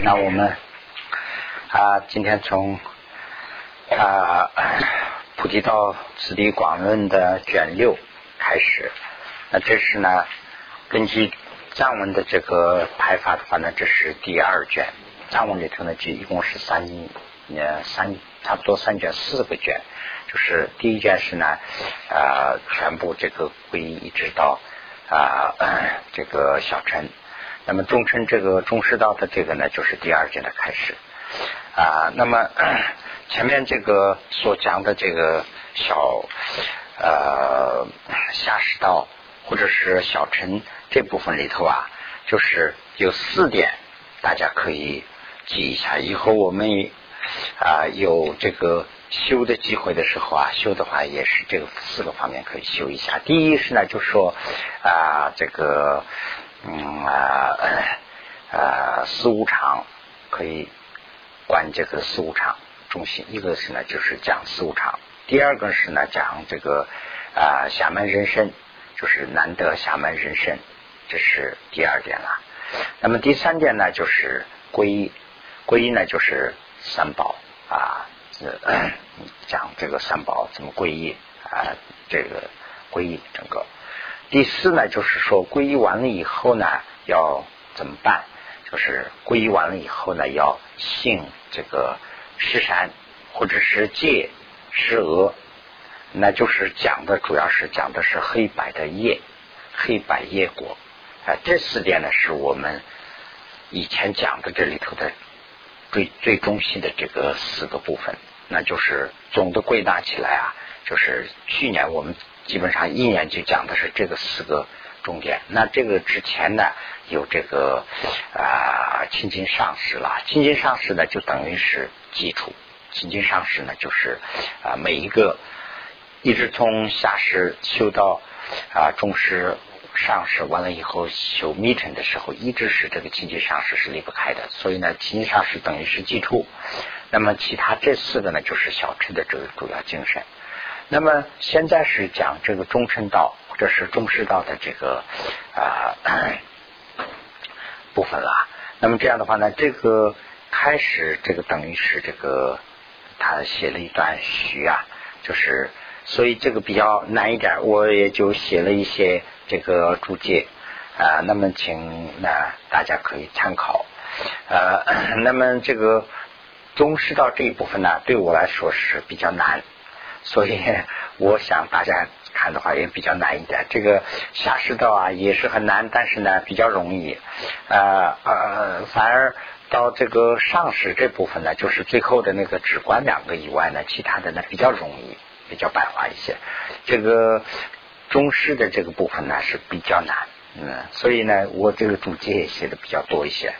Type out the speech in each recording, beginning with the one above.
那我们啊，今天从啊《菩提道次第广论》的卷六开始。那这是呢，根据藏文的这个排法的话呢，这是第二卷。藏文里头呢，就一共是三呃三差不多三卷四个卷。就是第一卷是呢，啊，全部这个归一直到啊这个小乘。那么中称这个中师道的这个呢，就是第二卷的开始啊。那么前面这个所讲的这个小呃下士道或者是小乘这部分里头啊，就是有四点，大家可以记一下。以后我们啊有这个修的机会的时候啊，修的话也是这个四个方面可以修一下。第一是呢，就说啊这个。嗯啊呃，呃，四无常可以管这个四无常中心。一个是呢，就是讲四无常；第二个是呢，讲这个啊侠门人生，就是难得侠门人生，这是第二点了。那么第三点呢，就是皈依，皈依呢就是三宝啊，这讲这个三宝怎么皈依啊，这个皈依整个。第四呢，就是说皈依完了以后呢，要怎么办？就是皈依完了以后呢，要信这个施山或者是戒施额，那就是讲的主要是讲的是黑白的业，黑白业果啊。这四点呢，是我们以前讲的这里头的最最中心的这个四个部分，那就是总的归纳起来啊，就是去年我们。基本上一年就讲的是这个四个重点。那这个之前呢，有这个啊清净上师啦，清净上师呢就等于是基础。清净上师呢就是啊每一个一直从下师修到啊中师、上师，完了以后修密乘的时候，一直是这个清净上师是离不开的。所以呢，清净上师等于是基础。那么其他这四个呢，就是小乘的这个主要精神。那么现在是讲这个中乘道或者是中师道的这个啊 部分了。那么这样的话呢，这个开始这个等于是这个他写了一段序啊，就是所以这个比较难一点，我也就写了一些这个注解啊。那么请那大家可以参考。呃，那么这个中师道这一部分呢，对我来说是比较难。所以我想大家看的话也比较难一点。这个下士道啊也是很难，但是呢比较容易。呃呃，反而到这个上士这部分呢，就是最后的那个只观两个以外呢，其他的呢比较容易，比较白话一些。这个中士的这个部分呢是比较难，嗯，所以呢我这个注解也写的比较多一些。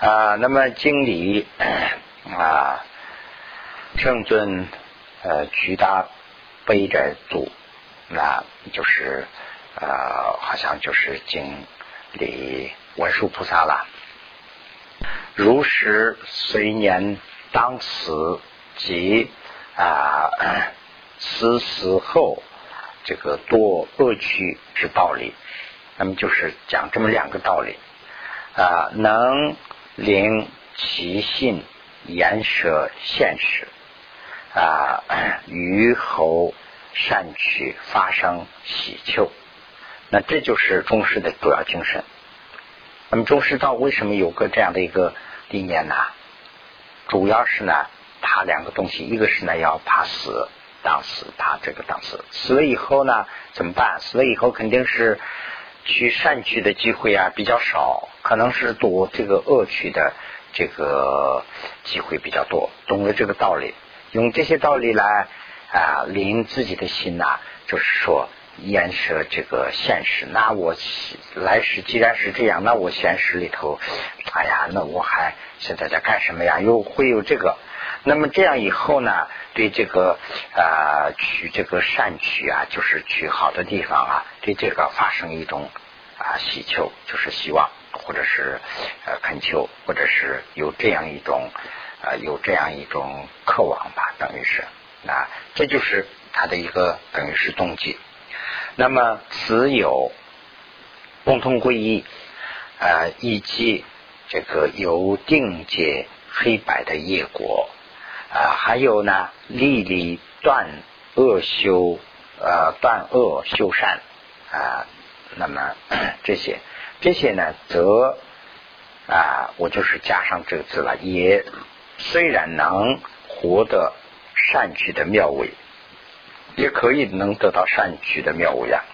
啊，那么经理啊，圣尊。呃，巨大背着祖，那就是呃，好像就是经里文殊菩萨了。如是随年当死及啊 死死后这个多恶趣之道理，那么就是讲这么两个道理啊，能令其性言舍现实。啊，于侯善取发生喜求，那这就是中师的主要精神。那么中师道为什么有个这样的一个理念呢？主要是呢，怕两个东西，一个是呢要怕死，当死怕这个当死，死了以后呢怎么办？死了以后肯定是去善取的机会啊比较少，可能是多这个恶取的这个机会比较多。懂了这个道理。用这些道理来啊，令自己的心呐，就是说，掩饰这个现实。那我来世既然是这样，那我现实里头，哎呀，那我还现在在干什么呀？又会有这个。那么这样以后呢，对这个啊，去这个善取啊，就是去好的地方啊，对这个发生一种啊祈求，就是希望，或者是呃恳求，或者是有这样一种。啊，有这样一种渴望吧，等于是啊，这就是他的一个等于是动机。那么此有共同归依啊，以及这个有定界黑白的业果啊，还有呢，立立断恶修呃断恶修善啊，那么 这些这些呢，则啊，我就是加上这个字了，也虽然能活得善趣的妙味，也可以能得到善趣的妙味啊。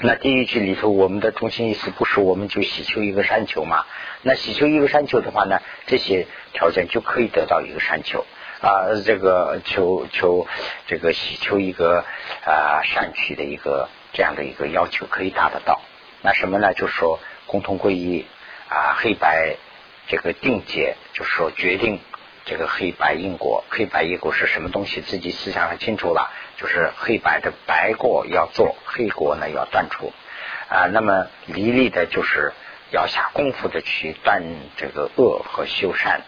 那第一句里头，我们的中心意思不是我们就祈求一个山丘嘛？那祈求一个山丘的话呢，这些条件就可以得到一个山丘啊，这个求求这个祈求一个啊善趣的一个这样的一个要求可以达得到。那什么呢？就是说共同归一啊，黑白这个定解，就是说决定这个黑白因果，黑白因果是什么东西，自己思想很清楚了。就是黑白的白过要做，黑过呢要断除啊。那么离离的就是要下功夫的去断这个恶和修善，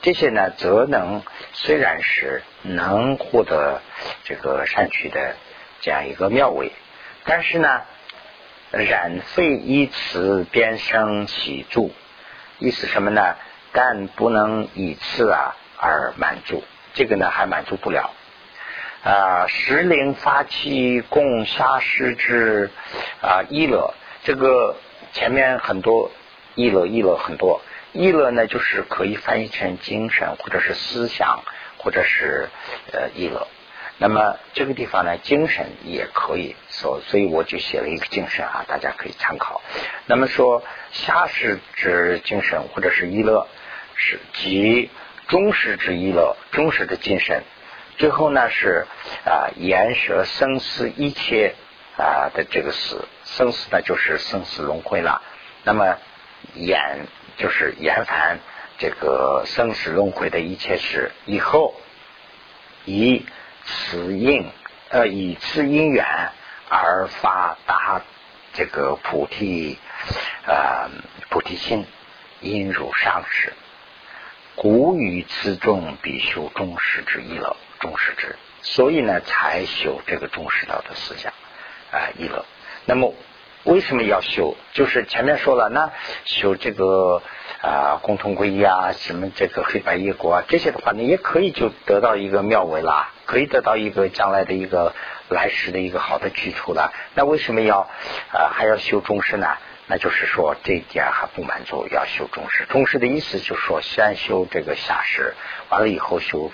这些呢则能虽然是能获得这个善趣的这样一个妙味，但是呢染非以此边生起住，意思什么呢？但不能以次啊而满足，这个呢还满足不了。啊，时灵发起共下施之啊，一乐，这个前面很多一乐一乐很多，一乐呢就是可以翻译成精神或者是思想或者是呃一乐。那么这个地方呢，精神也可以说，所以我就写了一个精神啊，大家可以参考。那么说下施之精神或者是一乐，是即忠实之一乐，忠实的精神。最后呢是啊，言舍生死一切啊的这个死，生死呢就是生死轮回了。那么言就是言凡这个生死轮回的一切事，以后以此因呃以此因缘而发达这个菩提呃菩提心，因如上师，古语此众必修中师之一了。中师之，所以呢，才修这个中师道的思想啊，一乐。那么为什么要修？就是前面说了，那修这个啊，共同归一啊，什么这个黑白业果啊，这些的话呢，也可以就得到一个妙位啦，可以得到一个将来的一个来世的一个好的去处了。那为什么要啊还要修重视呢？那就是说这一点还不满足，要修重视。重视的意思就是说，先修这个下士，完了以后修。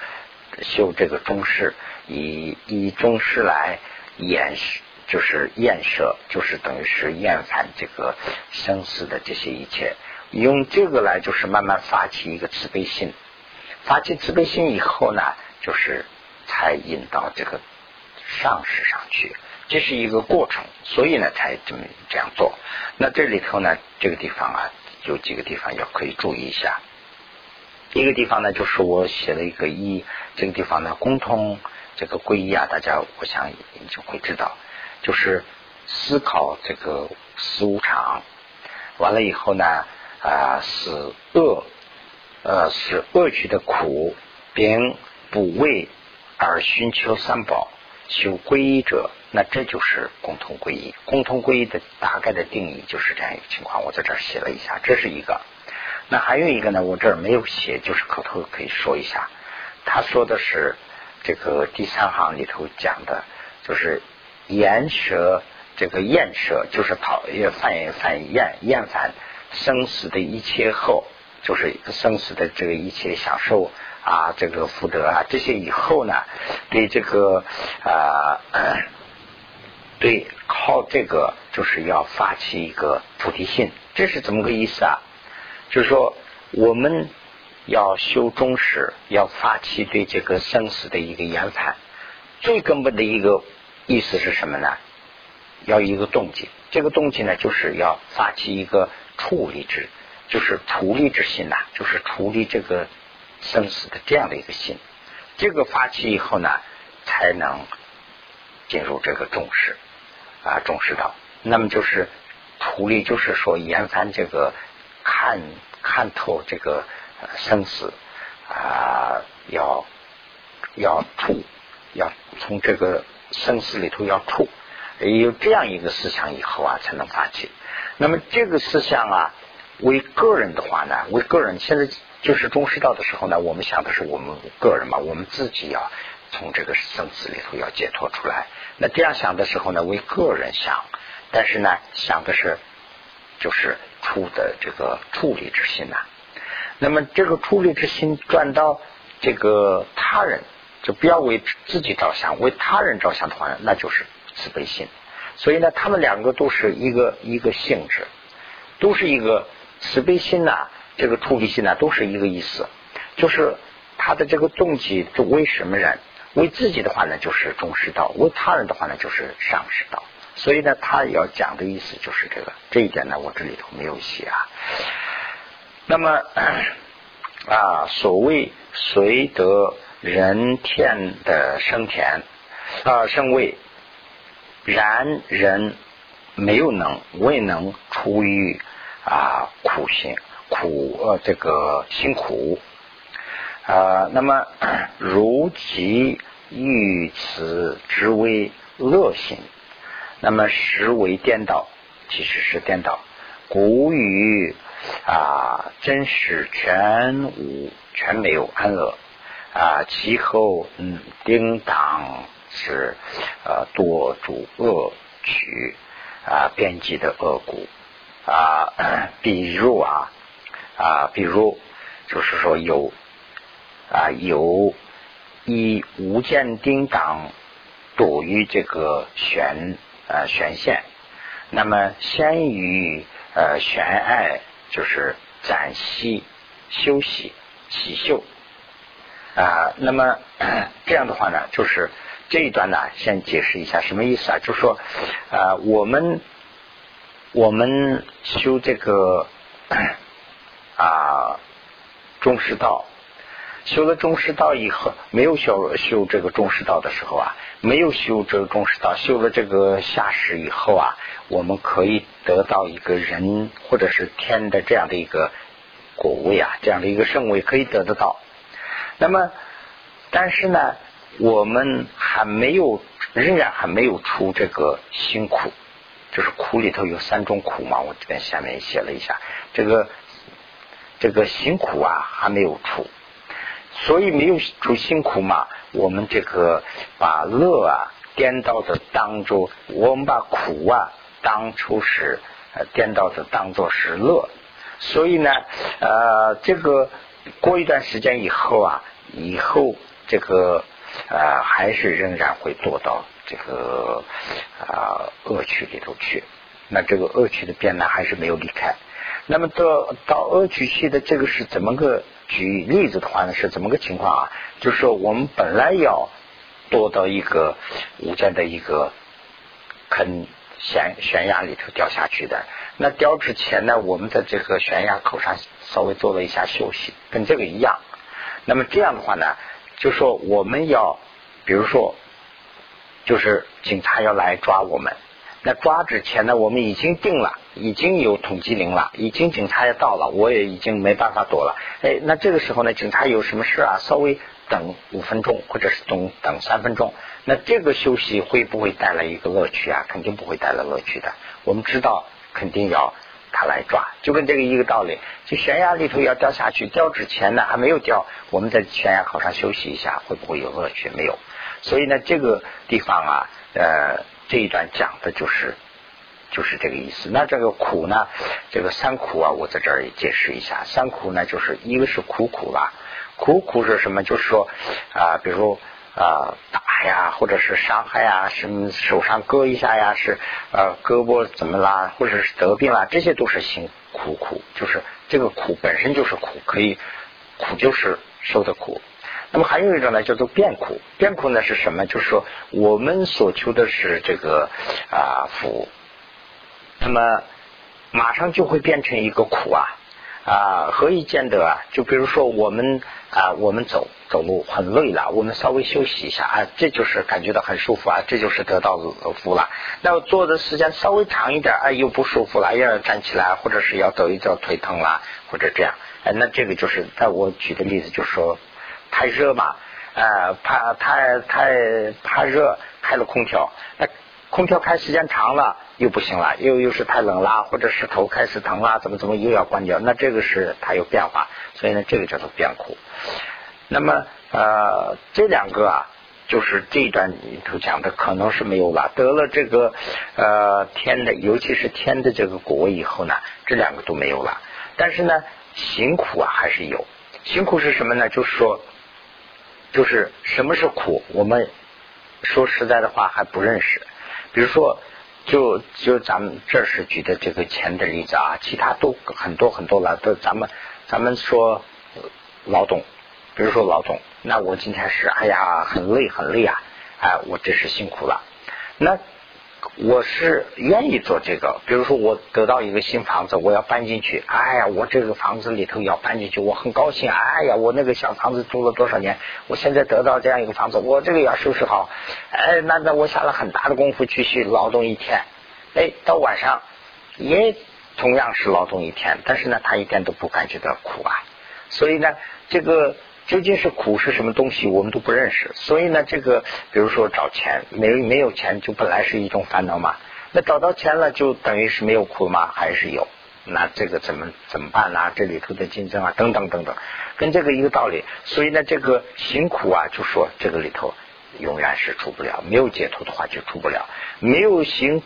修这个中式，以以中式来掩饰，就是厌舍，就是等于是厌烦这个生死的这些一切，用这个来就是慢慢发起一个慈悲心，发起慈悲心以后呢，就是才引到这个上世上去，这是一个过程，所以呢才这么这样做。那这里头呢，这个地方啊，有几个地方要可以注意一下。一个地方呢，就是我写了一个一，这个地方呢，共通这个归一啊，大家我想就会知道，就是思考这个死无常，完了以后呢，啊，死恶，呃，是恶趣的苦，并不为而寻求三宝，求皈依者，那这就是共同皈依。共同皈依的大概的定义就是这样一个情况，我在这儿写了一下，这是一个。那还有一个呢，我这儿没有写，就是口头可以说一下。他说的是这个第三行里头讲的，就是厌舍这个厌舍，就是讨厌犯犯厌厌烦生死的一切后，就是生死的这个一切享受啊，这个福德啊，这些以后呢，对这个啊，对靠这个就是要发起一个菩提心，这是怎么个意思啊？就是说，我们要修中史，要发起对这个生死的一个研判。最根本的一个意思是什么呢？要一个动机。这个动机呢，就是要发起一个处理之，就是处理之心呐，就是处理这个生死的这样的一个心。这个发起以后呢，才能进入这个重视啊，重视道。那么就是处理，就是说研判这个。看看透这个生死啊，要要处，要从这个生死里头要出，有这样一个思想以后啊，才能发起。那么这个思想啊，为个人的话呢，为个人现在就是中世道的时候呢，我们想的是我们个人嘛，我们自己要从这个生死里头要解脱出来。那这样想的时候呢，为个人想，但是呢，想的是就是出的这个处理之心呐。那么这个处理之心转到这个他人，就不要为自己着想，为他人着想的话，那就是慈悲心。所以呢，他们两个都是一个一个性质，都是一个慈悲心呐，这个处理心呐，都是一个意思。就是他的这个动机，就为什么人？为自己的话呢，就是中师道；为他人的话呢，就是上师道。所以呢，他要讲的意思就是这个。这一点呢，我这里头没有写啊。那么 啊，所谓随得人天的生田啊生位。然人没有能未能出于啊苦行苦呃这个辛苦啊那么 如其欲此之为乐行，那么实为颠倒，其实是颠倒。古语啊真实全无全没有安乐啊其后嗯叮当。是呃多主恶取啊编辑的恶骨啊，比如啊啊，比如就是说有啊有以无间叮当躲于这个悬呃悬线，那么先于呃悬爱就是暂息休息洗袖啊，那么 这样的话呢，就是。这一段呢，先解释一下什么意思啊？就是说，啊，我们我们修这个啊中师道，修了中师道以后，没有修修这个中师道的时候啊，没有修这个中师道，修了这个下士以后啊，我们可以得到一个人或者是天的这样的一个果位啊，这样的一个圣位可以得得到。那么，但是呢？我们还没有，仍然还没有出这个辛苦，就是苦里头有三种苦嘛。我这边下面写了一下，这个这个辛苦啊还没有出，所以没有出辛苦嘛。我们这个把乐啊颠倒的当做，我们把苦啊当初是颠倒的当做是乐，所以呢，呃，这个过一段时间以后啊，以后这个。啊，还是仍然会堕到这个啊恶趣里头去。那这个恶趣的边呢，还是没有离开。那么到到恶趣去的这个是怎么个举例子的话呢？是怎么个情况啊？就是说我们本来要堕到一个无间的一个坑悬悬崖里头掉下去的。那掉之前呢，我们在这个悬崖口上稍微做了一下休息，跟这个一样。那么这样的话呢？就说我们要，比如说，就是警察要来抓我们，那抓之前呢，我们已经定了，已经有统计令了，已经警察也到了，我也已经没办法躲了。哎，那这个时候呢，警察有什么事啊？稍微等五分钟，或者是等等三分钟，那这个休息会不会带来一个乐趣啊？肯定不会带来乐趣的。我们知道，肯定要。他来抓，就跟这个一个道理。就悬崖里头要掉下去，掉之前呢还没有掉，我们在悬崖口上休息一下，会不会有乐趣？没有。所以呢，这个地方啊，呃，这一段讲的就是就是这个意思。那这个苦呢，这个三苦啊，我在这儿也解释一下。三苦呢，就是一个是苦苦吧，苦苦是什么？就是说啊，比如说。啊，打呀，或者是伤害啊，什么手上割一下呀，是呃胳膊怎么啦，或者是得病啦，这些都是辛苦苦，就是这个苦本身就是苦，可以苦就是受的苦。那么还有一种呢，叫做变苦，变苦呢是什么？就是说我们所求的是这个啊福，那么马上就会变成一个苦啊。啊，何以见得啊？就比如说我们啊，我们走走路很累了，我们稍微休息一下啊，这就是感觉到很舒服啊，这就是得到福了。那坐的时间稍微长一点，哎，又不舒服了，要站起来，或者是要走一走，腿疼了，或者这样，哎，那这个就是，在我举的例子就是说，太热嘛，呃，怕太太怕热，开了空调，那空调开时间长了又不行了，又又是太冷了，或者是头开始疼了，怎么怎么又要关掉？那这个是它有变化，所以呢，这个叫做变苦。那么呃，这两个啊，就是这一段里头讲的，可能是没有了。得了这个呃天的，尤其是天的这个果以后呢，这两个都没有了。但是呢，辛苦啊还是有。辛苦是什么呢？就是说，就是什么是苦？我们说实在的话还不认识。比如说，就就咱们这是举的这个钱的例子啊，其他都很多很多了。都咱们咱们说劳动，比如说劳动，那我今天是哎呀很累很累啊，哎我真是辛苦了。那我是愿意做这个，比如说我得到一个新房子，我要搬进去，哎呀我这个房子里头要搬进去，我很高兴，哎呀我那个小房子住了多少年，我现在得到这样一个房子，我这个要收拾好，哎那那我下了很大的功夫去去劳动一天，哎到晚上也同样是劳动一天，但是呢他一点都不感觉到苦啊，所以呢这个。究竟是苦是什么东西，我们都不认识。所以呢，这个比如说找钱，没没有钱就本来是一种烦恼嘛。那找到钱了，就等于是没有苦吗？还是有？那这个怎么怎么办呢？这里头的竞争啊，等等等等，跟这个一个道理。所以呢，这个辛苦啊，就说这个里头永远是出不了，没有解脱的话就出不了。没有行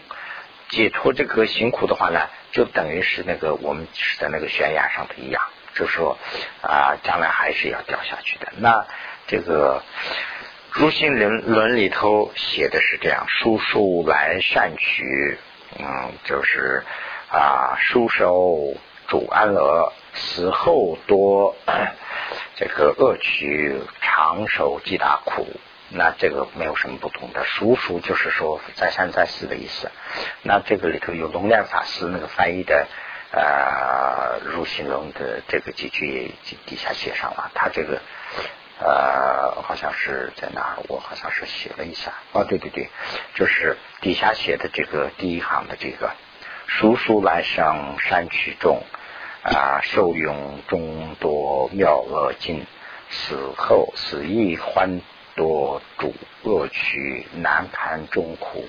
解脱这个辛苦的话呢，就等于是那个我们是在那个悬崖上的一样。就说啊，将来还是要掉下去的。那这个《入心论论》里头写的是这样：叔叔来善取，嗯，就是啊，叔守主安乐，死后多 这个恶取，长寿极大苦。那这个没有什么不同的。叔叔就是说再三再四的意思。那这个里头有龙莲法师那个翻译的。呃，入心龙的这个几句底下写上了，他这个呃，好像是在哪儿？我好像是写了一下。哦，对对对，就是底下写的这个第一行的这个“叔叔来生山区中啊，受用众多妙恶尽，死后死亦欢多主恶趣难堪众苦，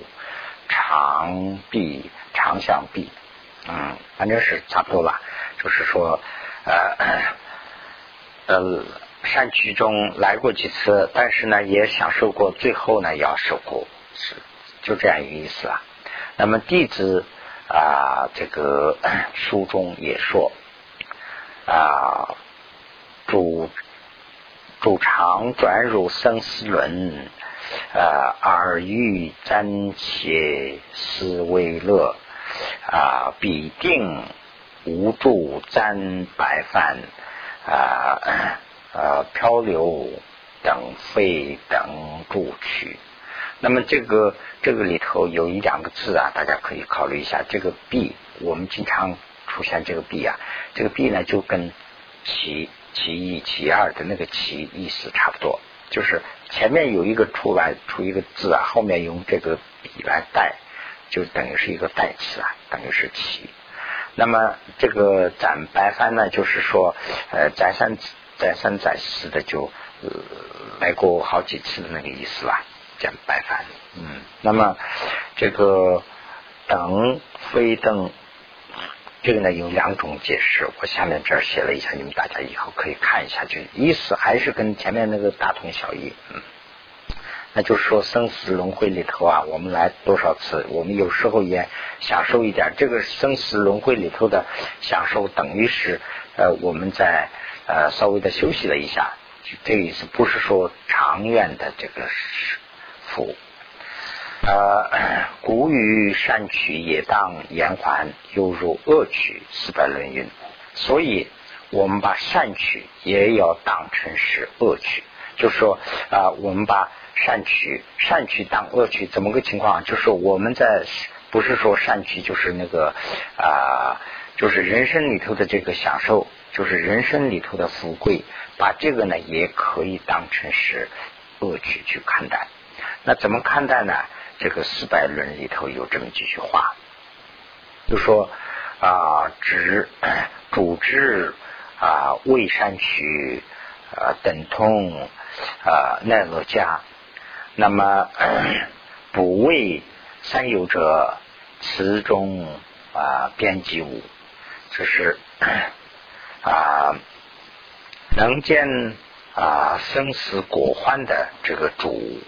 长臂长相臂。嗯，反正是差不多吧。就是说，呃呃，山区中来过几次，但是呢，也享受过，最后呢，要受苦，是就这样一个意思啊。那么弟子啊，这个书中也说啊，主主常转入生死轮，呃，耳欲暂且思为乐。啊，必定无助沾白饭啊，呃，漂流等非等助取。那么这个这个里头有一两个字啊，大家可以考虑一下。这个必，我们经常出现这个必啊，这个必呢就跟其其一其二的那个其意思差不多，就是前面有一个出来出一个字啊，后面用这个笔来代。就等于是一个代词啊，等于是其。那么这个斩白帆呢，就是说，呃，再三再三再四的就呃来过好几次的那个意思吧，斩白帆。嗯，那么这个等非等，这个呢有两种解释，我下面这儿写了一下，你们大家以后可以看一下，就意思还是跟前面那个大同小异。嗯。那就是说，生死轮回里头啊，我们来多少次，我们有时候也享受一点。这个生死轮回里头的享受，等于是呃，我们在呃稍微的休息了一下，这个意思不是说长远的这个福。呃，古语善取也当延缓，犹如恶取，四百论云。所以我们把善取也要当成是恶取，就是说啊，我们把。善取善取当恶取，怎么个情况？就是我们在不是说善取，就是那个啊，就是人生里头的这个享受，就是人生里头的富贵，把这个呢也可以当成是恶取去看待。那怎么看待呢？这个四百论里头有这么几句话，就说啊，知主之啊未善取啊等同啊奈何家。那么，不为三有者，词中啊编辑物，就是 啊能见啊生死果患的这个主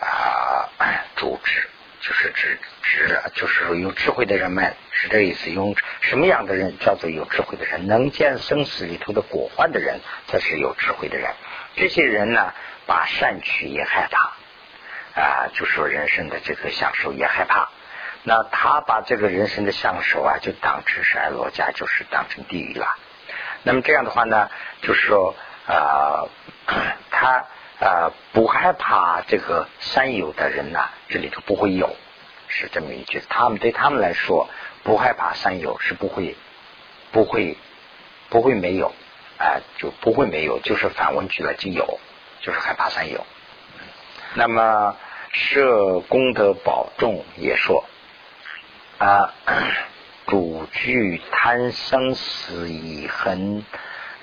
啊 主旨。就是指指，就是说有智慧的人们是这意思。用什么样的人叫做有智慧的人？能见生死里头的果患的人才是有智慧的人。这些人呢，把善取也害怕啊，就说人生的这个享受也害怕。那他把这个人生的享受啊，就当成是爱罗家，就是当成地狱了。那么这样的话呢，就是说啊，他。啊，不害怕这个三有的人呐，这里头不会有，是这么一句。他们对他们来说，不害怕三有是不会，不会，不会没有，啊，就不会没有，就是反问句了就有，就是害怕三有。那么设功德保重也说啊，主具贪生死以恒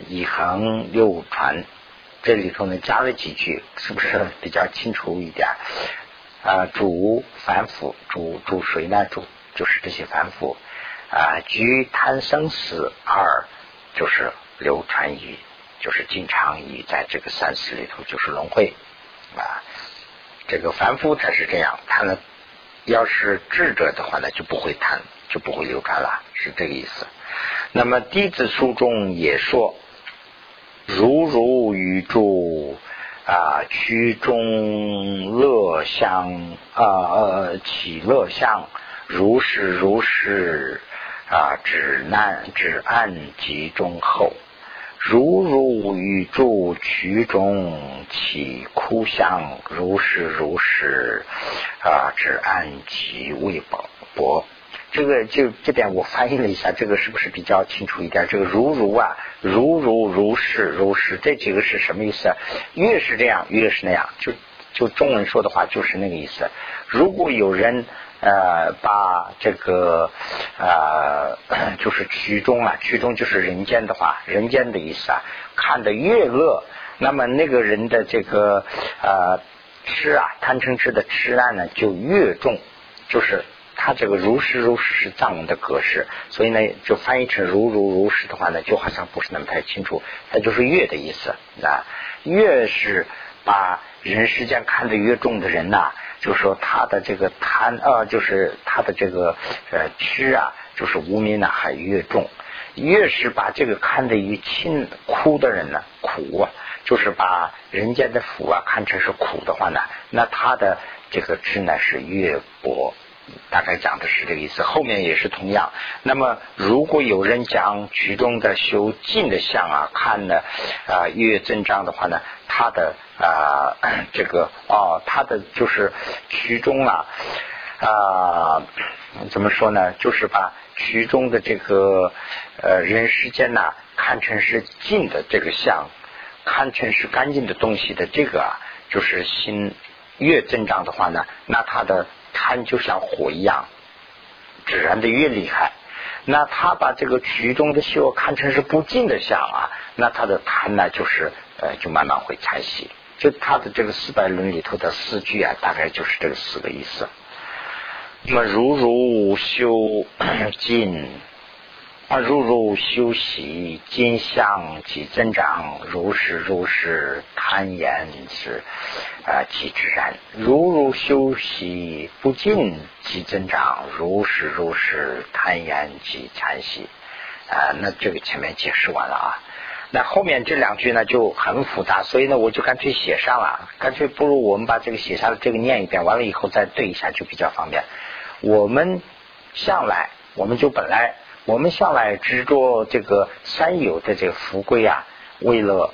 以恒流传。这里头呢加了几句，是不是比较清楚一点？啊，主反腐，主主谁呢？主就是这些反腐啊，居贪生死二就是流传于，就是经常于在这个三世里头就是轮回啊。这个凡夫他是这样，他呢要是智者的话呢就不会贪，就不会流传了，是这个意思。那么弟子书中也说。如如雨珠啊，曲中乐相啊，起乐相，如是如是啊，指难指暗集中后，如如与住曲中起哭相，如是如是啊，只按其未饱薄。这个就这点我翻译了一下，这个是不是比较清楚一点？这个如如啊，如如如是如是，这几个是什么意思啊？越是这样，越是那样。就就中文说的话，就是那个意思。如果有人呃把这个呃 就是曲中啊，曲中就是人间的话，人间的意思啊，看得越恶，那么那个人的这个呃痴啊，贪嗔痴的痴难呢就越重，就是。他这个如是如是是藏文的格式，所以呢，就翻译成如如如是的话呢，就好像不是那么太清楚。它就是越的意思啊，越是把人世间看得越重的人呐，就说他的这个贪啊，就是他的这个呃痴啊，就是无名呢还越重。越是把这个看得越轻苦的人呢，苦啊，就是把人间的福啊看成是苦的话呢，那他的这个智呢是越薄。大概讲的是这个意思，后面也是同样。那么，如果有人讲曲中的修静的相啊，看呢啊越增长的话呢，他的啊这个哦，他的就是曲中啊啊怎么说呢？就是把曲中的这个呃人世间呐看成是静的这个相，看成是干净的东西的这个啊，就是心越增长的话呢，那他的。贪就像火一样，只燃的越厉害。那他把这个局中的修看成是不净的相啊，那他的贪呢，就是呃，就慢慢会残息。就他的这个四百论里头的四句啊，大概就是这个四个意思。那么如如修 尽。如如修习，今相即增长，如是如是，贪言是啊，即自然。如如修习不尽，即增长，如是如是，贪言即禅息。啊，那这个前面解释完了啊。那后面这两句呢就很复杂，所以呢我就干脆写上了，干脆不如我们把这个写下来，这个念一遍，完了以后再对一下就比较方便。我们向来，我们就本来。我们向来执着这个三有的这个福贵啊，为了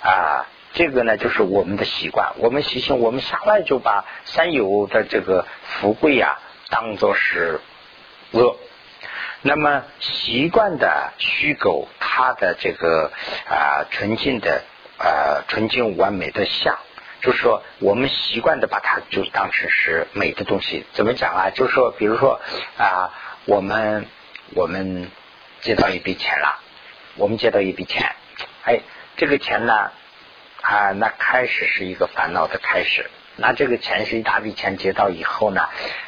啊，这个呢就是我们的习惯。我们习性，我们向来就把三有的这个福贵啊当做是恶。那么习惯的虚构，它的这个啊纯净的啊纯净完美的相，就是说我们习惯的把它就当成是美的东西。怎么讲啊？就是说，比如说啊，我们。我们借到一笔钱了，我们借到一笔钱，哎，这个钱呢，啊，那开始是一个烦恼的开始，那这个钱是一大笔钱接到以后呢，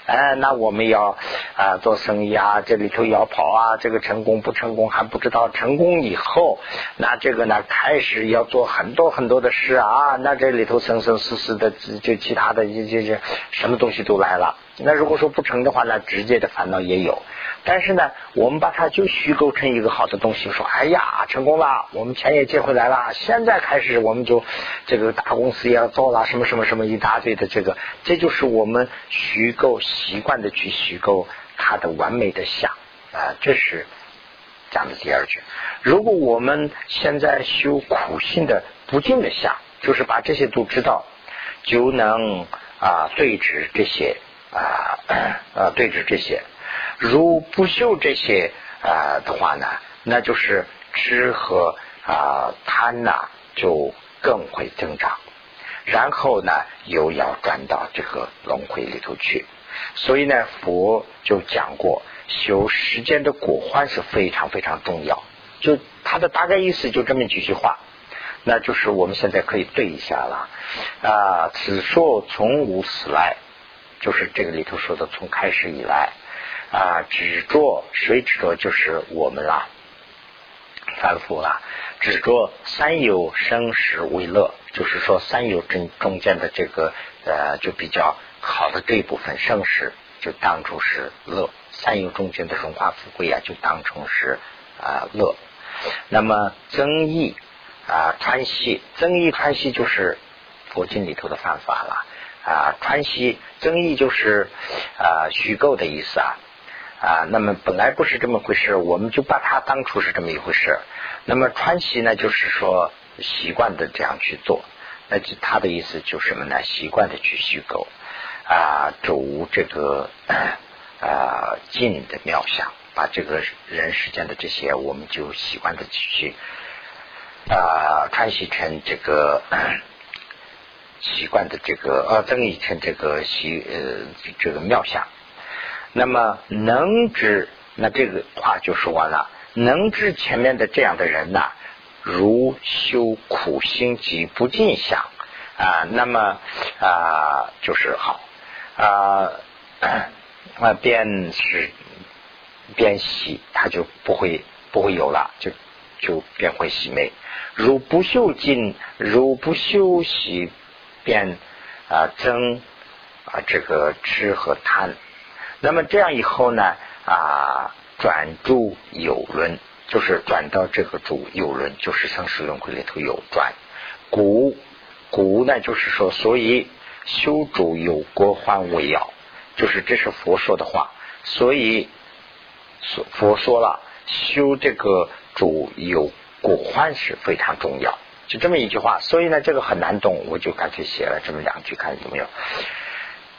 哎，那我们要啊做生意啊，这里头要跑啊，这个成功不成功还不知道，成功以后，那这个呢开始要做很多很多的事啊，那这里头生生世世的就其他的就就就什么东西都来了。那如果说不成的话呢，直接的烦恼也有。但是呢，我们把它就虚构成一个好的东西，说哎呀，成功了，我们钱也借回来了，现在开始我们就这个大公司也要做了，什么什么什么一大堆的这个，这就是我们虚构习惯的去虚构它的完美的想啊，这是讲的第二句。如果我们现在修苦心的不尽的想，就是把这些都知道，就能啊对治这些。啊啊，对治这些，如不修这些啊的话呢，那就是知和啊贪呐就更会增长，然后呢又要转到这个轮回里头去。所以呢，佛就讲过，修时间的果欢是非常非常重要。就他的大概意思就这么几句话，那就是我们现在可以对一下了啊。此说从无始来。就是这个里头说的，从开始以来啊，执着谁执着？就是我们啦，反复啦，执着三有生时为乐，就是说三有中中间的这个呃，就比较好的这一部分生死，就当成是乐；三有中间的荣华富贵啊，就当成是啊乐。那么增益啊，川西增益川西就是佛经里头的犯法了。啊，川西争议就是啊虚构的意思啊啊，那么本来不是这么回事，我们就把它当初是这么一回事。那么川西呢，就是说习惯的这样去做，那就他的意思就是什么呢？习惯的去虚构啊，主这个啊静的妙想，把这个人世间的这些，我们就习惯的去啊川西成这个。习惯的这个呃，增益成这个习呃这个妙想，那么能知那这个话就说完了。能知前面的这样的人呐，如修苦心及不尽想啊，那么啊就是好啊 啊便是便喜，他就不会不会有了，就就便会喜昧。如不修尽，如不修习。变啊增啊这个吃和贪，那么这样以后呢啊转住有轮，就是转到这个主有轮，就是生死轮回里头有转。古古呢就是说，所以修主有国患为要，就是这是佛说的话，所以佛说了修这个主有果患是非常重要。就这么一句话，所以呢，这个很难懂，我就干脆写了这么两句，看有没有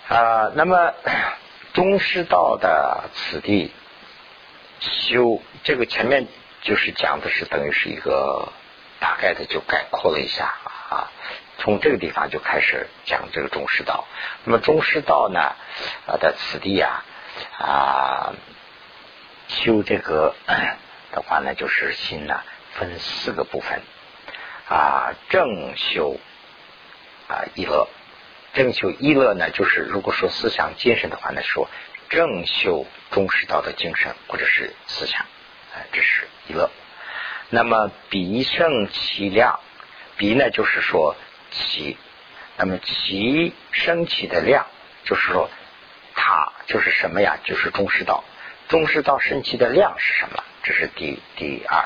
啊？那么中师道的此地修，这个前面就是讲的是等于是一个大概的就概括了一下啊。从这个地方就开始讲这个中师道。那么中师道呢啊的此地啊啊修这个 的话呢，就是心呢分四个部分。啊，正修啊，一乐，正修一乐呢，就是如果说思想精神的话呢，说正修中师道的精神或者是思想，啊，这是一乐。那么鼻胜其量，鼻呢就是说其，那么其升起的量，就是说它就是什么呀？就是中师道，中师道升起的量是什么？这是第第二。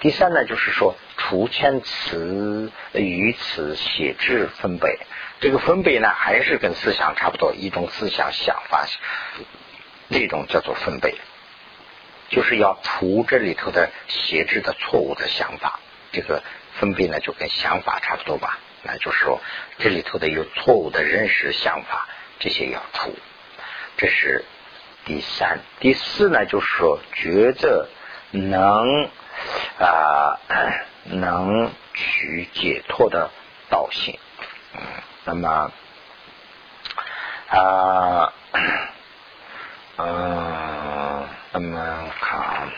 第三呢，就是说。除签词语词写字分贝，这个分贝呢，还是跟思想差不多，一种思想想法，这种叫做分贝，就是要除这里头的写字的错误的想法。这个分贝呢，就跟想法差不多吧。那就是说，这里头的有错误的认识想法，这些要除。这是第三、第四呢，就是说觉着能啊。能取解脱的道性，那么啊，嗯，那么看，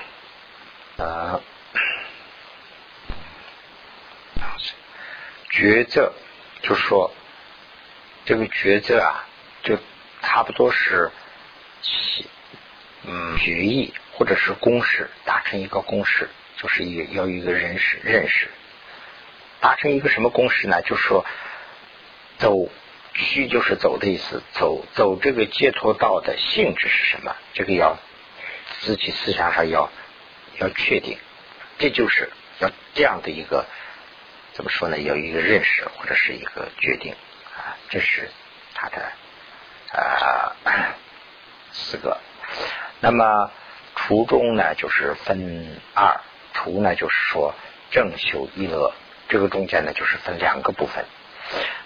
啊，抉择，就是说这个抉择啊，就差不多是嗯决议或者是公式，达成一个公式，就是一个要有一个认识认识，达成一个什么公式呢？就是说走虚就是走的意思，走走这个解脱道的性质是什么？这个要自己思想上要要确定，这就是要这样的一个怎么说呢？有一个认识或者是一个决定啊，这是他的啊四个。那么初中呢，就是分二，图呢就是说正修一乐，这个中间呢就是分两个部分。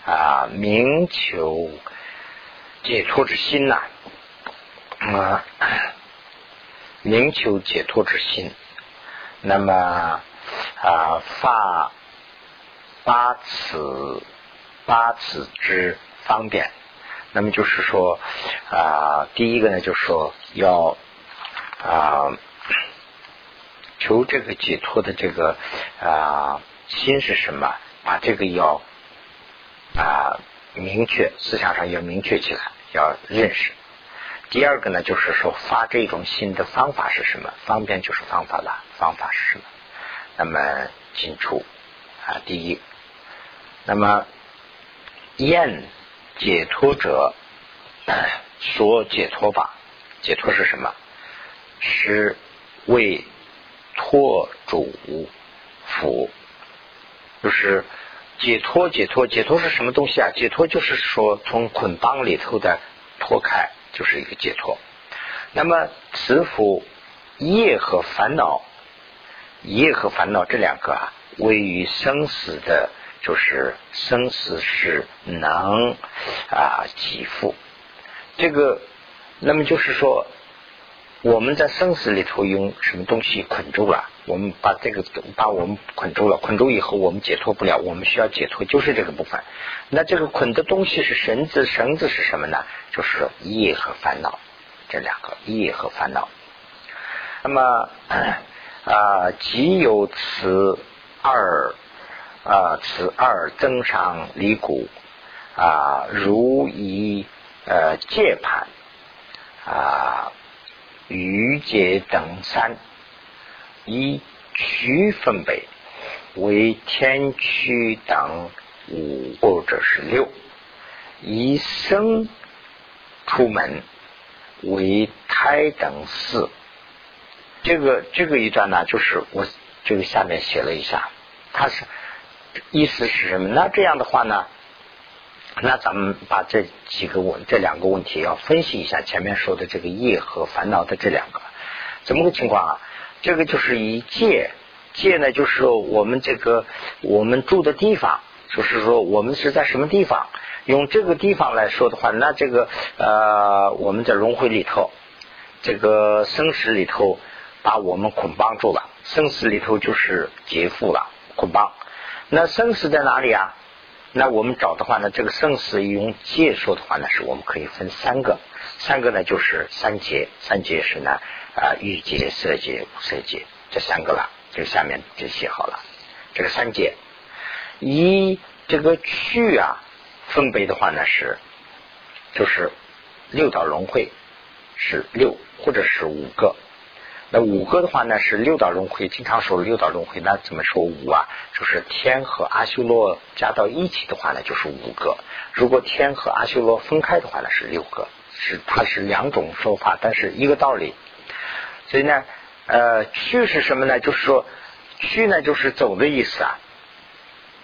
啊，明求解脱之心呐，啊，明求解脱之心，那么啊发八此八此之方便。那么就是说啊，第一个呢，就是说要啊求这个解脱的这个啊心是什么？把这个要啊明确，思想上要明确起来，要认识。第二个呢，就是说发这种心的方法是什么？方便就是方法了，方法是什么？那么进出啊，第一，那么厌。解脱者说解脱法，解脱是什么？是为托主福，就是解脱。解脱，解脱是什么东西啊？解脱就是说从捆绑里头的脱开，就是一个解脱。那么慈福业和烦恼，业和烦恼这两个啊，位于生死的。就是生死是能啊给付这个，那么就是说我们在生死里头用什么东西捆住了？我们把这个把我们捆住了，捆住以后我们解脱不了，我们需要解脱，就是这个部分。那这个捆的东西是绳子，绳子是什么呢？就是业和烦恼这两个业和烦恼。那么 啊，即有此二。啊，此二增上离骨啊，如以呃界盘啊，余界等三，以区分北为天区等五或者是六，以生出门为胎等四。这个这个一段呢，就是我这个下面写了一下，它是。意思是什么？那这样的话呢？那咱们把这几个问这两个问题要分析一下。前面说的这个业和烦恼的这两个，怎么个情况啊？这个就是以界界呢，就是说我们这个我们住的地方，就是说我们是在什么地方？用这个地方来说的话，那这个呃，我们在轮回里头，这个生死里头把我们捆绑住了，生死里头就是劫富了，捆绑。那生死在哪里啊？那我们找的话呢，这个生死用界说的话呢，是我们可以分三个，三个呢就是三界，三界是呢啊欲界、色界、无色界这三个了，就下面就写好了。这个三界，一这个去啊分别的话呢是，就是六道轮回是六或者是五个。那五个的话呢是六道轮回，经常说六道轮回，那怎么说五啊？就是天和阿修罗加到一起的话呢，就是五个；如果天和阿修罗分开的话呢，是六个。是它是两种说法，但是一个道理。所以呢，呃，去是什么呢？就是说，去呢就是走的意思啊。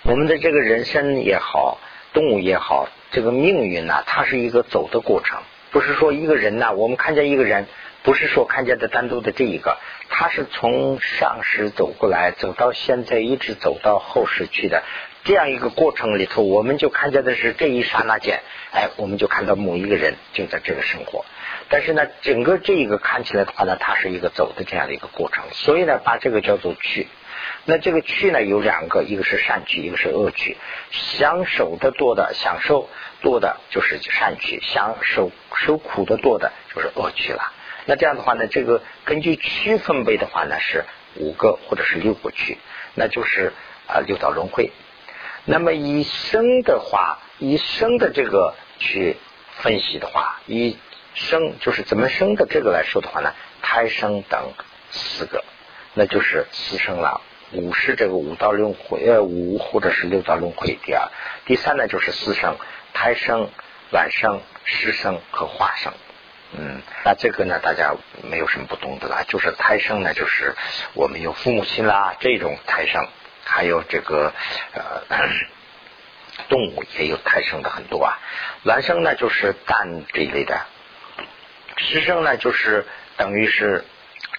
我们的这个人生也好，动物也好，这个命运呢，它是一个走的过程，不是说一个人呢，我们看见一个人。不是说看见的单独的这一个，他是从上世走过来，走到现在，一直走到后世去的这样一个过程里头，我们就看见的是这一刹那间，哎，我们就看到某一个人就在这个生活。但是呢，整个这一个看起来的话呢，它是一个走的这样的一个过程，所以呢，把这个叫做去。那这个去呢有两个，一个是善去，一个是恶去。享受的多的，享受多的就是善去；享受受苦的多的就是恶去了。那这样的话呢，这个根据区分贝的话呢是五个或者是六个区，那就是啊六道轮回。那么以生的话，以生的这个去分析的话，以生就是怎么生的这个来说的话呢，胎生等四个，那就是四生了。五是这个五道轮回，呃，五或者是六道轮回。第二，第三呢就是四生：胎生、卵生、湿生和化生。嗯，那这个呢，大家没有什么不懂的啦。就是胎生呢，就是我们有父母亲啦，这种胎生。还有这个呃，动物也有胎生的很多啊。卵生呢就是蛋这一类的，湿生呢就是等于是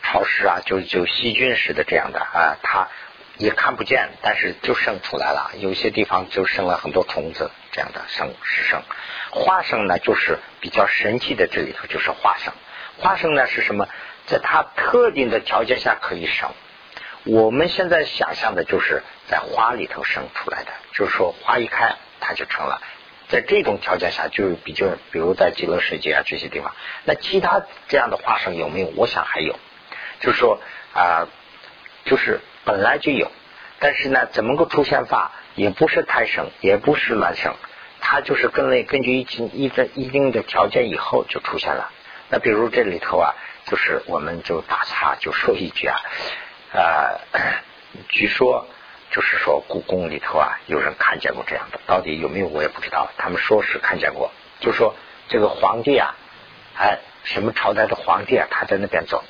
潮湿啊，就就细菌似的这样的啊，它也看不见，但是就生出来了。有些地方就生了很多虫子这样的生湿生。化生呢就是比较神奇的，这里头就是化生。化生呢是什么？在它特定的条件下可以生。我们现在想象的就是在花里头生出来的，就是说花一开它就成了。在这种条件下，就比较，比如在极乐世界啊这些地方，那其他这样的花生有没有？我想还有，就是说啊，就是本来就有，但是呢，怎么个出现法？也不是胎生，也不是卵生，它就是根据根据一定一定一定的条件以后就出现了。那比如这里头啊，就是我们就打岔就说一句啊。呃，据说就是说故宫里头啊，有人看见过这样的，到底有没有我也不知道。他们说是看见过，就说这个皇帝啊，哎，什么朝代的皇帝啊，他在那边走。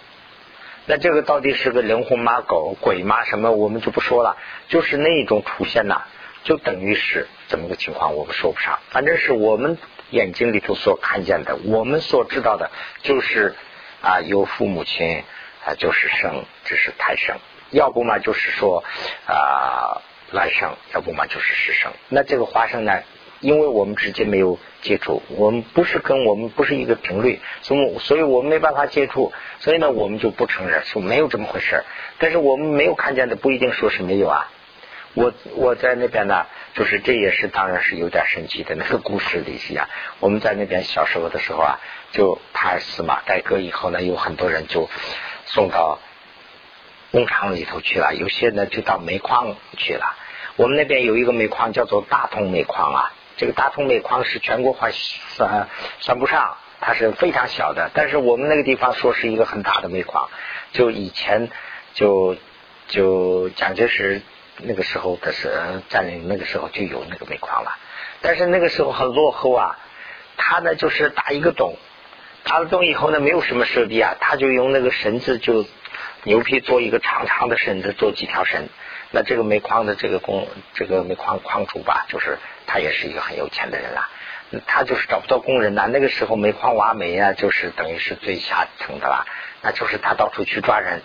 那这个到底是个灵魂吗？狗鬼吗？什么我们就不说了。就是那一种出现呐，就等于是怎么个情况，我们说不上。反正是我们眼睛里头所看见的，我们所知道的，就是啊，有父母亲。啊，就是生，这是胎生；要不嘛，就是说啊，卵生；要不嘛，就是湿生。那这个花生呢？因为我们直接没有接触，我们不是跟我们不是一个频率，所以，所以我们没办法接触，所以呢，我们就不承认说没有这么回事。但是我们没有看见的，不一定说是没有啊。我我在那边呢，就是这也是当然是有点神奇的那个故事里一样。我们在那边小时候的时候啊，就塔尔斯嘛，改革以后呢，有很多人就。送到工厂里头去了，有些呢就到煤矿去了。我们那边有一个煤矿叫做大同煤矿啊，这个大同煤矿是全国化算算不上，它是非常小的。但是我们那个地方说是一个很大的煤矿，就以前就就蒋介石那个时候的是占领那个时候就有那个煤矿了，但是那个时候很落后啊，他呢就是打一个洞。打了洞以后呢，没有什么设备啊，他就用那个绳子，就牛皮做一个长长的绳子，做几条绳。那这个煤矿的这个工，这个煤矿矿主吧，就是他也是一个很有钱的人啦。他就是找不到工人呐。那个时候煤矿挖煤啊，就是等于是最下层的啦。那就是他到处去抓人，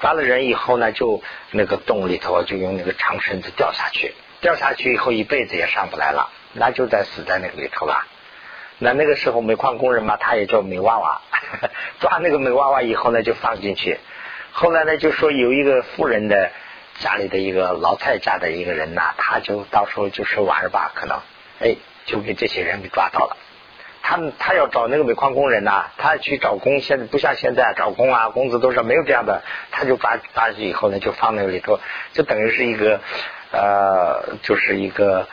抓了人以后呢，就那个洞里头就用那个长绳子吊下去，吊下去以后一辈子也上不来了，那就在死在那个里头了。那那个时候煤矿工人嘛，他也叫煤娃娃，抓那个煤娃娃以后呢，就放进去。后来呢，就说有一个富人的家里的一个老蔡家的一个人呐，他就到时候就是玩吧，可能哎，就给这些人给抓到了。他们他要找那个煤矿工人呐，他去找工，现在不像现在找工啊，工资多少没有这样的，他就抓抓去以后呢，就放那个里头，就等于是一个呃，就是一个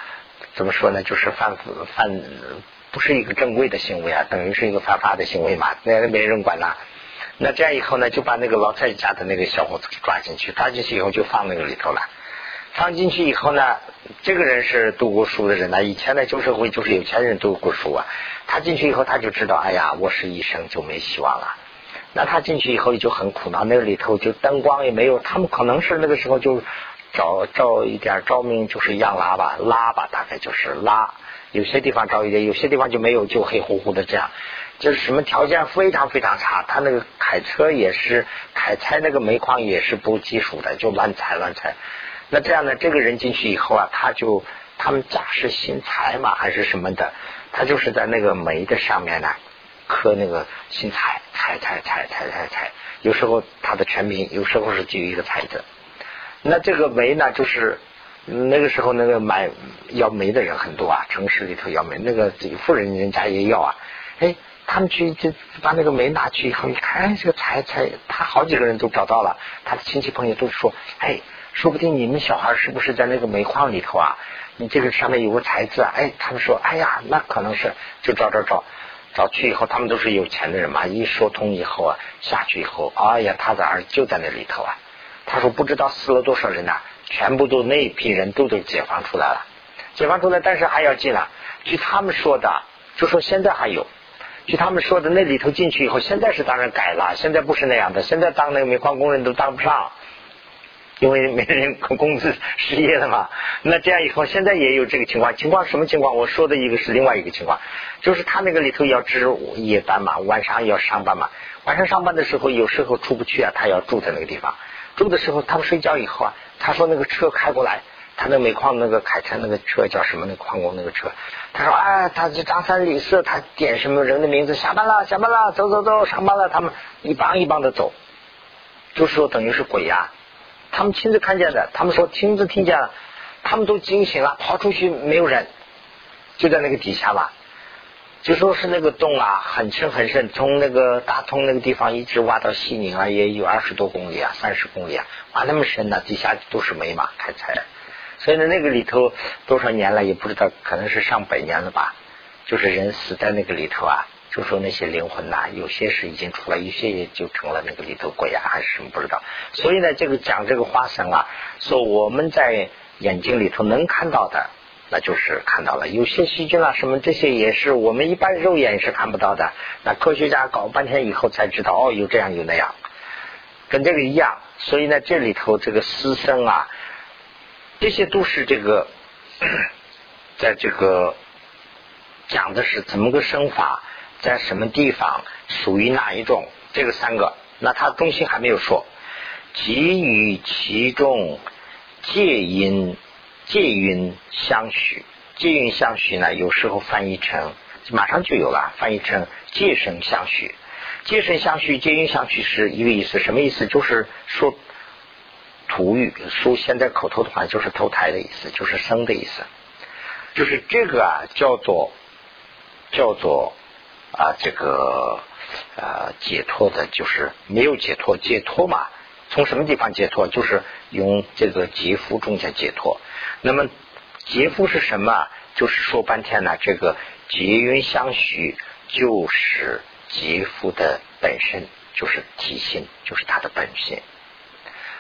怎么说呢，就是犯犯。不是一个正规的行为啊，等于是一个犯法的行为嘛，那没人管呐。那这样以后呢，就把那个老太家的那个小伙子给抓进去，抓进去以后就放那个里头了。放进去以后呢，这个人是读过书的人呐，以前呢旧社会就是有钱人读过书啊。他进去以后他就知道，哎呀，我是一生就没希望了。那他进去以后就很苦恼，那个里头就灯光也没有，他们可能是那个时候就照照一点照明，就是样拉吧，拉吧，大概就是拉。有些地方照一点，有些地方就没有，就黑乎乎的这样，就是什么条件非常非常差。他那个开车也是开采那个煤矿也是不技术的，就乱采乱采。那这样呢，这个人进去以后啊，他就他们家是新材嘛还是什么的，他就是在那个煤的上面呢刻那个新材，采采采采采采。有时候他的全名，有时候是只有一个材字。那这个煤呢，就是。那个时候，那个买要煤的人很多啊，城市里头要煤，那个富人人家也要啊。哎，他们去就把那个煤拿去以后，一看，这个柴柴，他好几个人都找到了，他的亲戚朋友都说，哎，说不定你们小孩是不是在那个煤矿里头啊？你这个上面有个财字，哎，他们说，哎呀，那可能是，就找找找，找去以后，他们都是有钱的人嘛，一说通以后啊，下去以后，哎呀，他的儿子就在那里头啊。他说不知道死了多少人呐，全部都那一批人都都解放出来了，解放出来，但是还要进来。据他们说的，就说现在还有。据他们说的，那里头进去以后，现在是当然改了，现在不是那样的，现在当那个煤矿工人都当不上，因为没人工资失业了嘛。那这样以后，现在也有这个情况，情况什么情况？我说的一个是另外一个情况，就是他那个里头要值夜班嘛，晚上要上班嘛，晚上上班的时候有时候出不去啊，他要住在那个地方，住的时候他们睡觉以后啊，他说那个车开过来。他那煤矿那个开车那个车叫什么？那矿工那个车，他说哎，他这张三李四，他点什么人的名字？下班了，下班了，走走走，上班了。他们一帮一帮的走，就是说等于是鬼呀。他们亲自看见的，他们说亲自听见了，他们都惊醒了，跑出去没有人，就在那个底下吧。就说是那个洞啊，很深很深，从那个大通那个地方一直挖到西宁啊，也有二十多公里啊，三十公里啊，挖那么深呢，底下都是煤嘛，开采。所以呢，那个里头多少年了也不知道，可能是上百年了吧。就是人死在那个里头啊，就说那些灵魂呐，有些是已经出来，有些也就成了那个里头鬼啊，还是什么不知道。所以呢，这个讲这个花生啊，说我们在眼睛里头能看到的，那就是看到了。有些细菌啊，什么这些也是我们一般肉眼是看不到的。那科学家搞半天以后才知道，哦，有这样有那样，跟这个一样。所以呢，这里头这个私生啊。这些都是这个，在这个讲的是怎么个生法，在什么地方属于哪一种？这个三个，那它中心还没有说。给予其中借因借因相许，借因相许呢？有时候翻译成马上就有了，翻译成借生相许。借生相许，借因相许是一个意思，什么意思？就是说。土语说现在口头的话就是投胎的意思，就是生的意思，就是这个啊叫做叫做啊这个啊解脱的，就是没有解脱，解脱嘛，从什么地方解脱？就是用这个劫夫中间解脱。那么劫夫是什么？就是说半天呢，这个劫云相许就是劫夫的本身，就是体性，就是它的本性。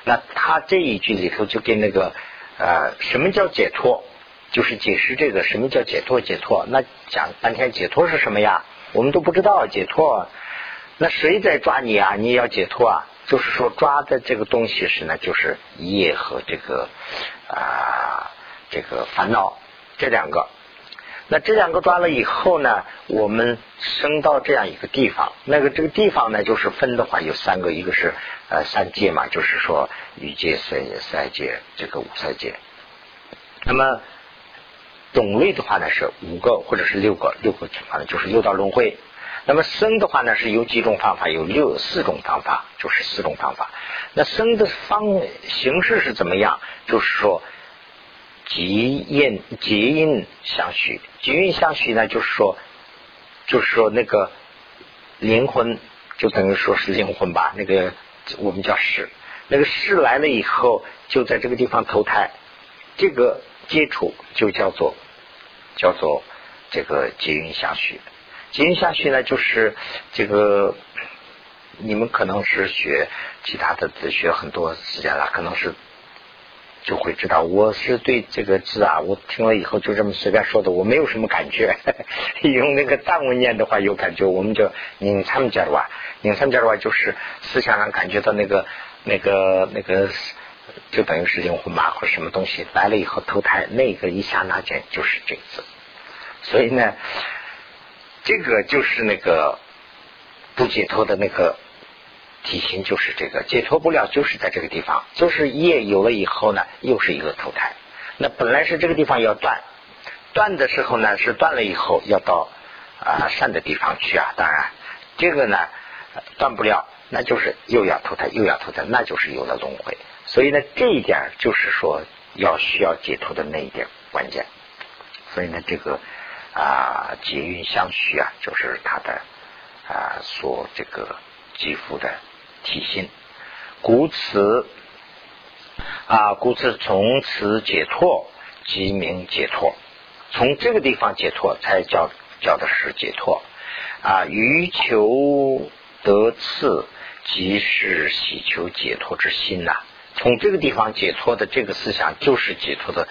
那他这一句里头就跟那个呃，什么叫解脱？就是解释这个什么叫解脱？解脱那讲半天解脱是什么呀？我们都不知道解脱。那谁在抓你啊？你要解脱啊？就是说抓的这个东西是呢，就是业和这个啊这个烦恼这两个。那这两个抓了以后呢，我们升到这样一个地方。那个这个地方呢，就是分的话有三个，一个是呃三界嘛，就是说欲界、色界、色界，这个五三界。那么种类的话呢是五个或者是六个，六个情况呢就是六道轮回。那么生的话呢是有几种方法，有六四种方法，就是四种方法。那生的方形式是怎么样？就是说。结因结因相续，结因相续呢，就是说，就是说那个灵魂，就等于说是灵魂吧。那个我们叫世，那个世来了以后，就在这个地方投胎，这个接触就叫做叫做这个结因相续。结因相续呢，就是这个你们可能是学其他的学很多时间了，可能是。就会知道，我是对这个字啊，我听了以后就这么随便说的，我没有什么感觉。用那个藏文念的话有感觉，我们就拧参们家的话，拧参们家的话就是思想上感觉到那个那个那个，就等于是灵魂嘛，或什么东西来了以后投胎，那个一刹那间就是这个字。所以呢，这个就是那个不解脱的那个。体型就是这个解脱不了，就是在这个地方，就是业有了以后呢，又是一个投胎。那本来是这个地方要断，断的时候呢，是断了以后要到啊善的地方去啊。当然，这个呢断不了，那就是又要投胎，又要投胎，那就是有了轮回。所以呢，这一点就是说要需要解脱的那一点关键。所以呢，这个啊结运相续啊，就是他的啊所这个肌肤的。体心，故此啊，故此从此解脱即名解脱，从这个地方解脱才叫叫的是解脱啊。欲求得次，即是喜求解脱之心呐。从这个地方解脱的这个思想，就是解脱的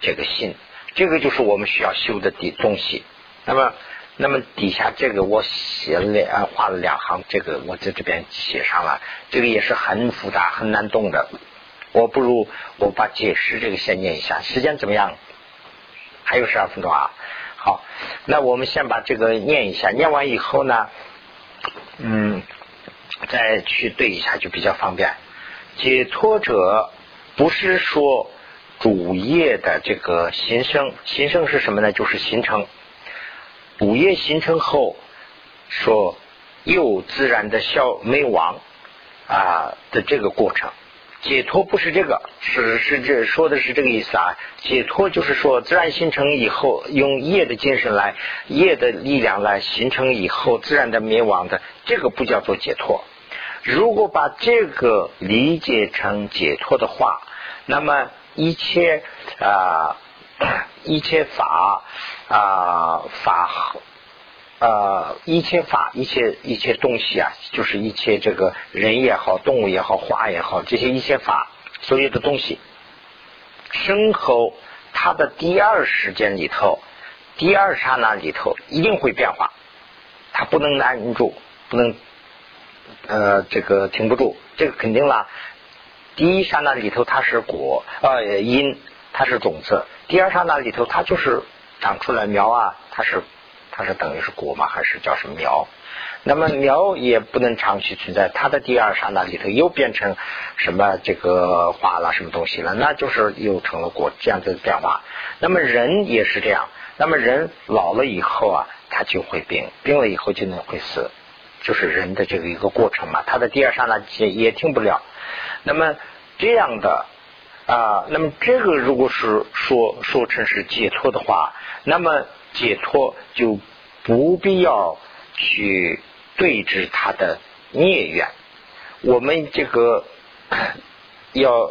这个心，这个就是我们需要修的的东西。那么。那么底下这个我写了两画了两行，这个我在这边写上了，这个也是很复杂很难懂的。我不如我把解释这个先念一下，时间怎么样？还有十二分钟啊。好，那我们先把这个念一下，念完以后呢，嗯，再去对一下就比较方便。解脱者不是说主业的这个新生，新生是什么呢？就是形成。五业形成后，说又自然的消灭亡啊的这个过程，解脱不是这个，是是这说的是这个意思啊。解脱就是说自然形成以后，用业的精神来业的力量来形成以后自然的灭亡的，这个不叫做解脱。如果把这个理解成解脱的话，那么一切啊 一切法。啊，法啊，一切法，一切一切东西啊，就是一切这个人也好，动物也好，花也好，这些一切法，所有的东西，身后它的第二时间里头，第二刹那里头一定会变化，它不能安住，不能呃这个停不住，这个肯定啦。第一刹那里头它是果，呃因，它是种子；第二刹那里头它就是。长出来苗啊，它是它是等于是果吗？还是叫什么苗？那么苗也不能长期存在，它的第二刹那里头又变成什么这个花了什么东西了？那就是又成了果这样子的变化。那么人也是这样，那么人老了以后啊，他就会病，病了以后就能会死，就是人的这个一个过程嘛。他的第二刹那也也停不了。那么这样的。啊，那么这个如果是说说成是解脱的话，那么解脱就不必要去对峙他的孽缘。我们这个 要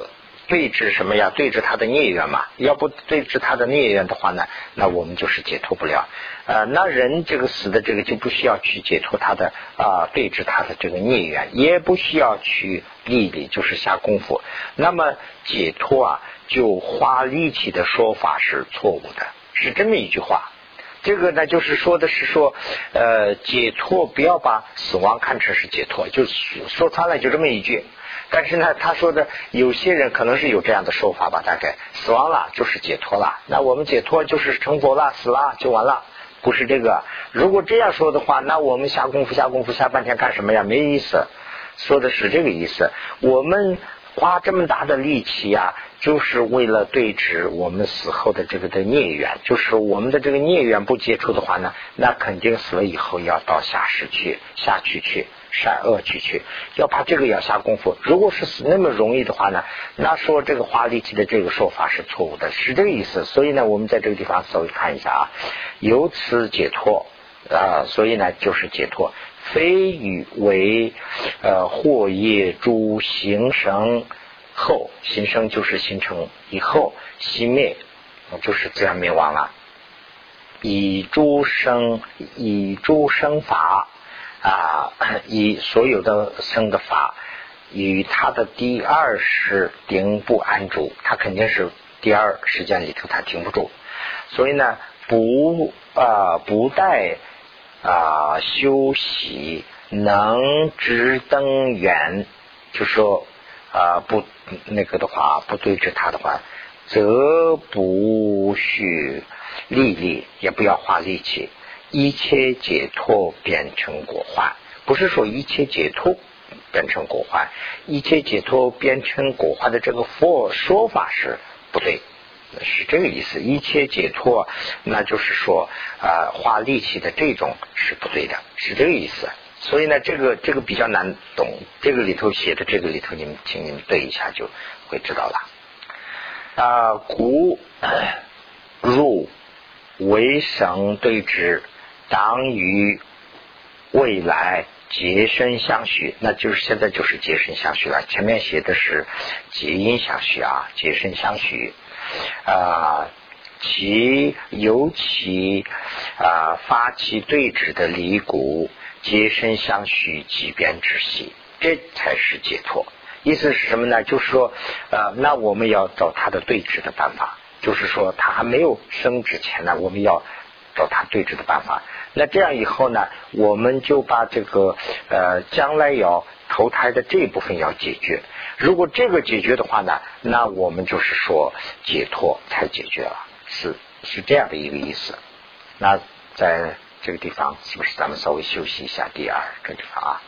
对峙什么呀？对峙他的孽缘嘛。要不对峙他的孽缘的话呢，那我们就是解脱不了。呃，那人这个死的这个就不需要去解脱他的啊，对治他的这个孽缘，也不需要去毅力，就是下功夫。那么解脱啊，就花力气的说法是错误的，是这么一句话。这个呢，就是说的是说，呃，解脱不要把死亡看成是解脱，就说穿了就这么一句。但是呢，他说的有些人可能是有这样的说法吧，大概死亡了就是解脱了，那我们解脱就是成佛了，死了就完了。不是这个，如果这样说的话，那我们下功夫下功夫下半天干什么呀？没意思。说的是这个意思。我们花这么大的力气呀，就是为了对峙我们死后的这个的孽缘。就是我们的这个孽缘不接触的话呢，那肯定死了以后要到下世去下去去。善恶去去，要把这个要下功夫。如果是死那么容易的话呢，那说这个花力气的这个说法是错误的，是这个意思。所以呢，我们在这个地方稍微看一下啊，由此解脱啊，所以呢就是解脱，非与为呃祸业诸形成后，形成就是形成以后熄灭，就是自然灭亡了。以诸生以诸生法。啊，以所有的生的法，与他的第二是顶不安住，他肯定是第二时间里头他停不住，所以呢，不啊不待啊休息，能直登远，就说啊不那个的话，不对治他的话，则不需力力，也不要花力气。一切解脱变成果幻，不是说一切解脱变成果幻，一切解脱变成果幻的这个佛说法是不对，是这个意思。一切解脱，那就是说啊，花力气的这种是不对的，是这个意思。所以呢，这个这个比较难懂，这个里头写的这个里头，你们请你们对一下就会知道了。啊，古入为生对之。当于未来结身相许，那就是现在就是结身相许了。前面写的是结因相许啊，结身相许啊，其尤其啊发起对峙的离骨，结身相许，即变之息，这才是解脱。意思是什么呢？就是说，呃，那我们要找他的对峙的办法，就是说他还没有生之前呢，我们要找他对峙的办法。那这样以后呢，我们就把这个呃将来要投胎的这一部分要解决。如果这个解决的话呢，那我们就是说解脱才解决了，是是这样的一个意思。那在这个地方，是不是咱们稍微休息一下？第二个地方啊。